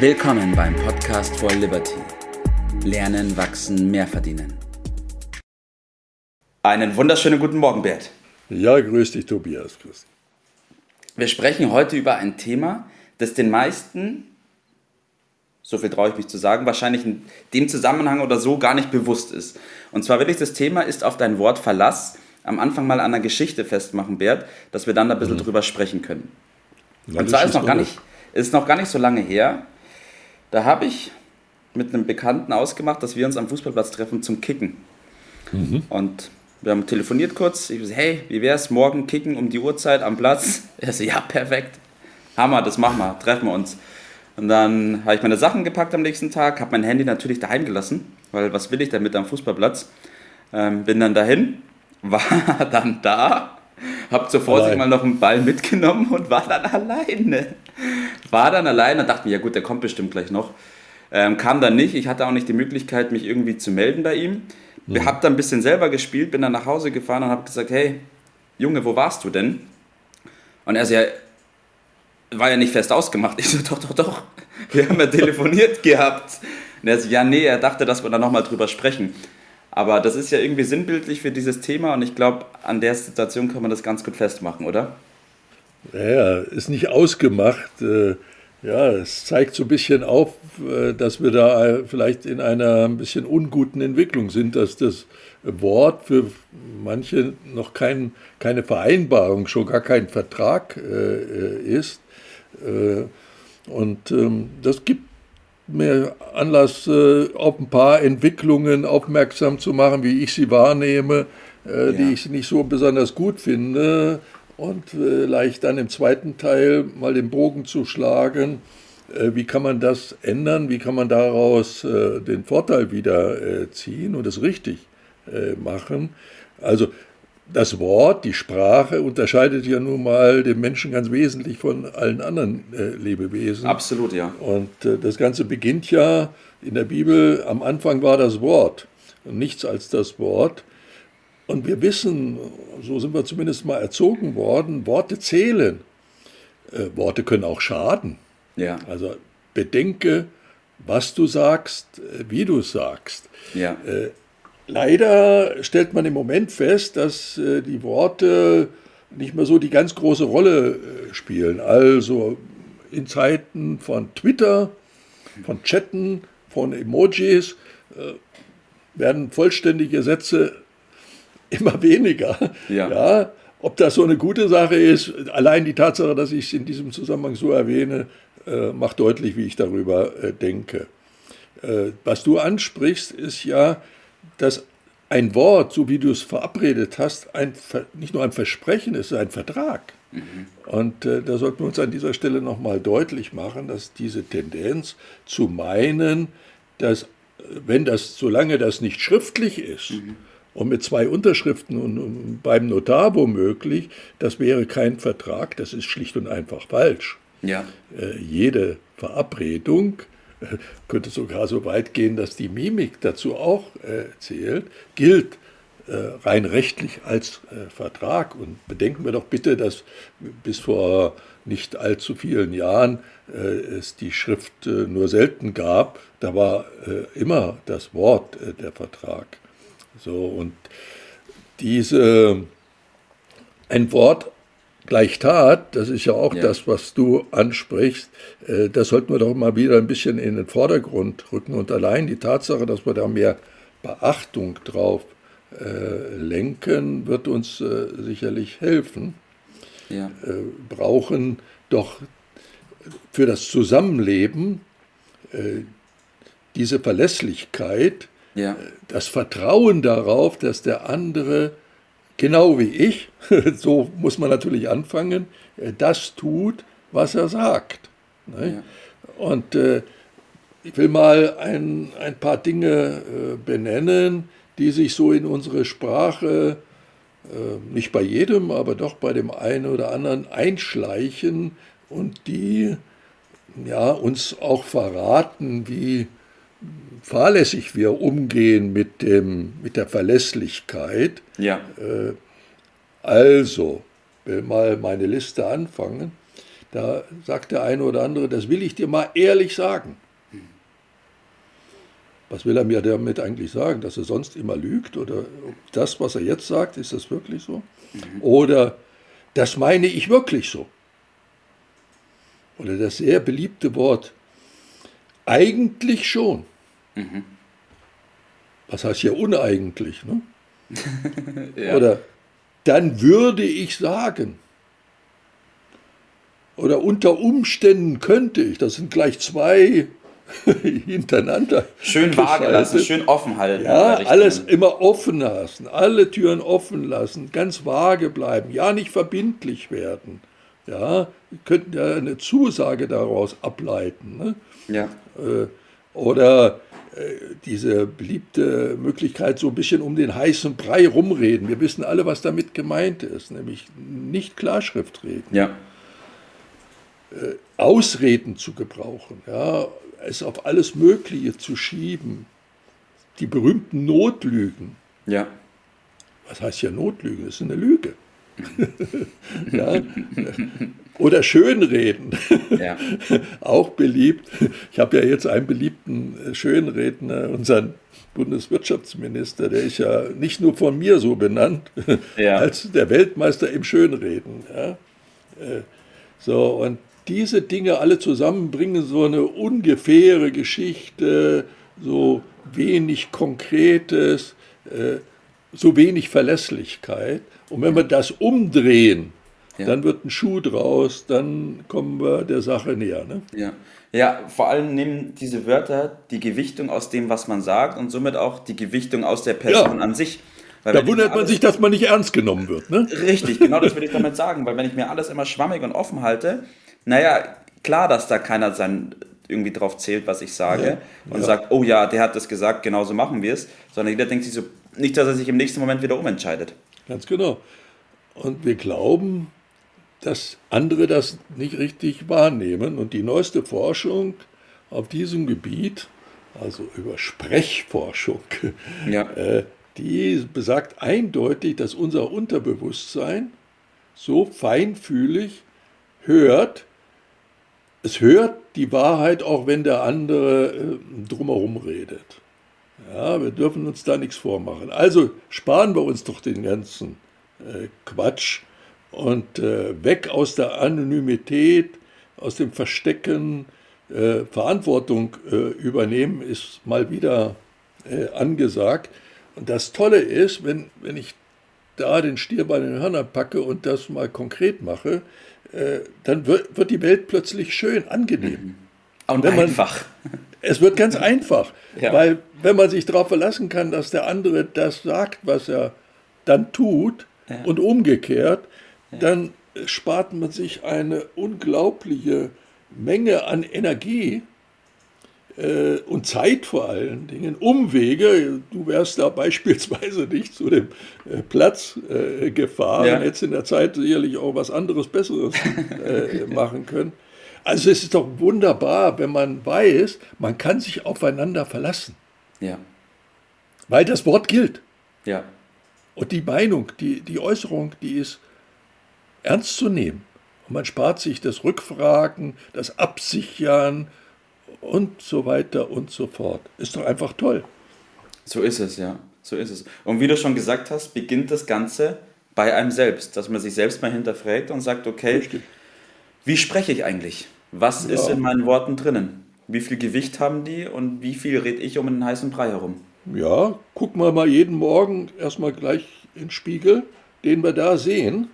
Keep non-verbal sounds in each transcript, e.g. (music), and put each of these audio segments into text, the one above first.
Willkommen beim Podcast for Liberty. Lernen, wachsen, mehr verdienen. Einen wunderschönen guten Morgen, Bert. Ja, grüß dich, Tobias. Grüß dich. Wir sprechen heute über ein Thema, das den meisten, so viel traue ich mich zu sagen, wahrscheinlich in dem Zusammenhang oder so gar nicht bewusst ist. Und zwar will ich das Thema ist auf dein Wort Verlass am Anfang mal an einer Geschichte festmachen, Bert, dass wir dann ein bisschen mhm. drüber sprechen können. Und zwar ist noch, gar nicht, ist noch gar nicht so lange her. Da habe ich mit einem Bekannten ausgemacht, dass wir uns am Fußballplatz treffen zum Kicken. Mhm. Und wir haben telefoniert kurz. Ich so, hey, wie wär's morgen kicken um die Uhrzeit am Platz? (laughs) Er so, ja, perfekt. Hammer, das machen wir, treffen wir uns. Und dann habe ich meine Sachen gepackt am nächsten Tag, habe mein Handy natürlich daheim gelassen, weil was will ich damit am Fußballplatz? Ähm, bin dann dahin, (laughs) war dann da, habe zur Vorsicht Allein. mal noch einen Ball mitgenommen und war dann alleine. War dann alleine und dachte mir, ja gut, der kommt bestimmt gleich noch. Ähm, kam dann nicht, ich hatte auch nicht die Möglichkeit, mich irgendwie zu melden bei ihm. Mhm. Hab dann ein bisschen selber gespielt, bin dann nach Hause gefahren und habe gesagt, hey, Junge, wo warst du denn? Und er so, ja, war ja nicht fest ausgemacht. (laughs) Ich so, doch, doch, doch, wir haben ja (laughs) telefoniert gehabt. Und er so, ja, nee, er dachte, dass wir da nochmal drüber sprechen. Aber das ist ja irgendwie sinnbildlich für dieses Thema und ich glaube, an der Situation kann man das ganz gut festmachen, oder? Ja, ist nicht ausgemacht. Äh, ja, es zeigt so ein bisschen auf, äh, dass wir da vielleicht in einer ein bisschen unguten Entwicklung sind, dass das Wort für manche noch kein, keine Vereinbarung, schon gar kein Vertrag äh, ist. Und ähm, das gibt mir Anlass, auf ein paar Entwicklungen aufmerksam zu machen, wie ich sie wahrnehme, äh, ja. die ich nicht so besonders gut finde und vielleicht dann im zweiten Teil mal den Bogen zu schlagen. Äh, wie kann man das ändern? Wie kann man daraus äh, den Vorteil wieder äh, ziehen und es richtig machen? Also das Wort, die Sprache unterscheidet ja nun mal den Menschen ganz wesentlich von allen anderen Lebewesen. Absolut, ja. Und das Ganze beginnt ja in der Bibel, am Anfang war das Wort und nichts als das Wort. Und wir wissen, so sind wir zumindest mal erzogen worden, Worte zählen. Äh, Worte können auch schaden. Ja. Also bedenke, was du sagst, äh, wie du sagst. Ja. Äh, leider stellt man im Moment fest, dass äh, die Worte nicht mehr so die ganz große Rolle äh, spielen. Also in Zeiten von Twitter, von Chatten, von Emojis äh, werden vollständige Sätze immer weniger. Ja. ja. Ob das so eine gute Sache ist, allein die Tatsache, dass ich es in diesem Zusammenhang so erwähne, äh, macht deutlich, wie ich darüber äh, denke. Äh, was du ansprichst, ist ja, dass ein Wort, so wie du es verabredet hast, ein, nicht nur ein Versprechen ist, ein Vertrag. Mhm. Und äh, da sollten wir uns an dieser Stelle nochmal deutlich machen, dass diese Tendenz zu meinen, dass wenn das, solange das nicht schriftlich ist, mhm und mit zwei Unterschriften und beim Notar womöglich, das wäre kein Vertrag, das ist schlicht und einfach falsch. Ja. Äh, jede Verabredung äh, könnte sogar so weit gehen, dass die Mimik dazu auch äh, zählt, gilt äh, rein rechtlich als äh, Vertrag. Und bedenken wir doch bitte, dass bis vor nicht allzu vielen Jahren es die Schrift nur selten gab. Da war immer das Wort der Vertrag. So, und diese, ein Wort gleich Tat, das ist ja auch ja. das, was du ansprichst, äh, das sollten wir doch mal wieder ein bisschen in den Vordergrund rücken. Und allein die Tatsache, dass wir da mehr Beachtung drauf äh, lenken, wird uns äh, sicherlich helfen. Ja. Brauchen doch für das Zusammenleben diese Verlässlichkeit, ja. Das Vertrauen darauf, dass der andere, genau wie ich, (laughs) so muss man natürlich anfangen, äh, das tut, was er sagt. Ne? Ja. Und äh, ich will mal ein, ein paar Dinge äh, benennen, die sich so in unsere Sprache, äh, nicht bei jedem, aber doch bei dem einen oder anderen einschleichen und die ja, uns auch verraten, wie fahrlässig wir umgehen mit, dem, mit der Verlässlichkeit. Ja. Äh, also, will mal meine Liste anfangen. Da sagt der eine oder andere, das will ich dir mal ehrlich sagen. Was will er mir damit eigentlich sagen? Dass er sonst immer lügt? Oder das, was er jetzt sagt, ist das wirklich so? Mhm. Oder das meine ich wirklich so? Oder das sehr beliebte Wort, eigentlich schon. Mhm. Was heißt hier uneigentlich? Ne? (laughs) ja. Oder dann würde ich sagen. Oder unter Umständen könnte ich. Das sind gleich zwei (laughs) hintereinander. Schön vage lassen, schön offen halten. Ja, alles immer offen lassen, alle Türen offen lassen, ganz vage bleiben, ja nicht verbindlich werden. Ja, wir könnten ja eine Zusage daraus ableiten. Ne? Ja. Äh, oder äh, diese beliebte Möglichkeit, so ein bisschen um den heißen Brei rumreden. Wir wissen alle, was damit gemeint ist, nämlich nicht Klarschrift reden. Ja. Äh, Ausreden zu gebrauchen, ja, es auf alles Mögliche zu schieben. Die berühmten Notlügen. Ja. Was heißt ja Notlüge? Das ist eine Lüge. (laughs) ja. Oder Schönreden. Ja. (laughs) Auch beliebt. Ich habe ja jetzt einen beliebten Schönredner, unseren Bundeswirtschaftsminister, der ist ja nicht nur von mir so benannt, (laughs) ja. als der Weltmeister im Schönreden. Ja. Äh, so, und diese Dinge alle zusammenbringen so eine ungefähre Geschichte, so wenig Konkretes, äh, so wenig Verlässlichkeit. Und wenn wir das umdrehen, ja. dann wird ein Schuh draus, dann kommen wir der Sache näher. Ne? Ja. ja, vor allem nehmen diese Wörter die Gewichtung aus dem, was man sagt und somit auch die Gewichtung aus der Person ja. an sich. Weil da wundert man sich, dass man nicht ernst genommen wird. Ne? Richtig, genau das würde ich damit sagen, weil wenn ich mir alles immer schwammig und offen halte, naja, klar, dass da keiner sein irgendwie drauf zählt, was ich sage ja, und sagt, oh ja, der hat das gesagt, genauso machen wir es, sondern jeder denkt sich so, nicht, dass er sich im nächsten Moment wieder umentscheidet. Ganz genau. Und wir glauben, dass andere das nicht richtig wahrnehmen. Und die neueste Forschung auf diesem Gebiet, also über Sprechforschung, ja. (laughs) äh, die besagt eindeutig, dass unser Unterbewusstsein so feinfühlig hört, es hört die Wahrheit, auch wenn der andere äh, drumherum redet. Ja, wir dürfen uns da nichts vormachen. Also sparen wir uns doch den ganzen äh, Quatsch und äh, weg aus der Anonymität, aus dem Verstecken. Äh, Verantwortung äh, übernehmen ist mal wieder äh, angesagt. Und das Tolle ist, wenn, wenn ich da den Stier bei den Hörnern packe und das mal konkret mache, äh, dann wird, wird die Welt plötzlich schön, angenehm. Und man, einfach. Es wird ganz einfach, ja. weil wenn man sich darauf verlassen kann, dass der andere das sagt, was er dann tut ja. und umgekehrt, ja. dann spart man sich eine unglaubliche Menge an Energie äh, und Zeit vor allen Dingen, Umwege. Du wärst da (laughs) beispielsweise nicht zu dem äh, Platz äh, gefahren, ja. hättest in der Zeit sicherlich auch was anderes, Besseres äh, (laughs) machen können. Also es ist doch wunderbar, wenn man weiß, man kann sich aufeinander verlassen. Ja. Weil das Wort gilt. Ja. Und die Meinung, die, die Äußerung, die ist ernst zu nehmen. Und man spart sich das Rückfragen, das Absichern und so weiter und so fort. Ist doch einfach toll. So ist es, ja. So ist es. Und wie du schon gesagt hast, beginnt das Ganze bei einem selbst, dass man sich selbst mal hinterfragt und sagt, okay, Richtig. Wie spreche ich eigentlich? Was ja. ist in meinen Worten drinnen? Wie viel Gewicht haben die und wie viel rede ich um einen heißen Brei herum? Ja, gucken wir mal jeden Morgen erstmal gleich in den Spiegel, den wir da sehen.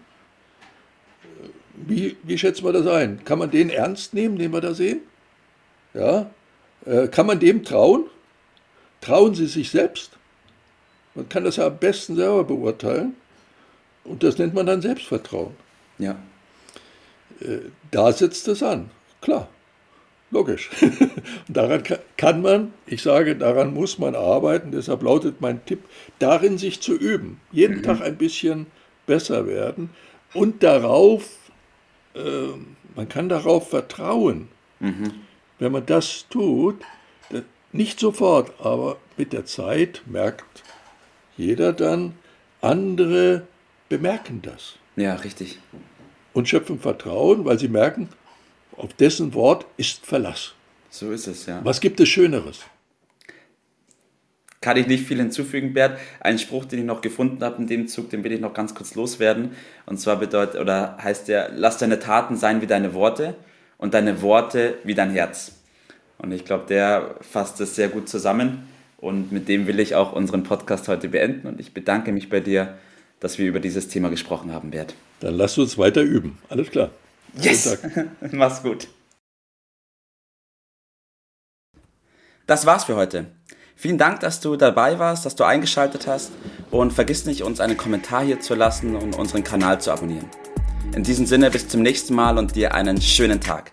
Wie, wie schätzen wir das ein? Kann man den ernst nehmen, den wir da sehen? Ja? Äh, kann man dem trauen? Trauen Sie sich selbst? Man kann das ja am besten selber beurteilen. Und das nennt man dann Selbstvertrauen. Ja. Äh, da setzt es an. Klar. Logisch. (laughs) Und daran kann man, ich sage, daran muss man arbeiten. Deshalb lautet mein Tipp, darin sich zu üben. Jeden mhm. Tag ein bisschen besser werden. Und darauf, äh, man kann darauf vertrauen. Mhm wenn man das tut, nicht sofort, aber mit der Zeit merkt jeder dann, andere bemerken das. Ja, richtig. Und schöpfen Vertrauen, weil sie merken, Auf dessen Wort ist Verlass. So ist es, ja. Was gibt es Schöneres? Kann ich nicht viel hinzufügen, Bert. Ein Spruch, den ich noch gefunden habe in dem Zug, den will ich noch ganz kurz loswerden. Und zwar bedeutet, oder heißt der, lass deine Taten sein wie deine Worte und deine Worte wie dein Herz. Und ich glaube, der fasst das sehr gut zusammen. Und mit dem will ich auch unseren Podcast heute beenden. Und ich bedanke mich bei dir, dass wir über dieses Thema gesprochen haben, Bert. Dann lass uns weiter üben. Alles klar. Yes! (laughs) Mach's gut. Das war's für heute. Vielen Dank, dass du dabei warst, dass du eingeschaltet hast und vergiss nicht, uns einen Kommentar hier zu lassen und unseren Kanal zu abonnieren. In diesem Sinne bis zum nächsten Mal und dir einen schönen Tag.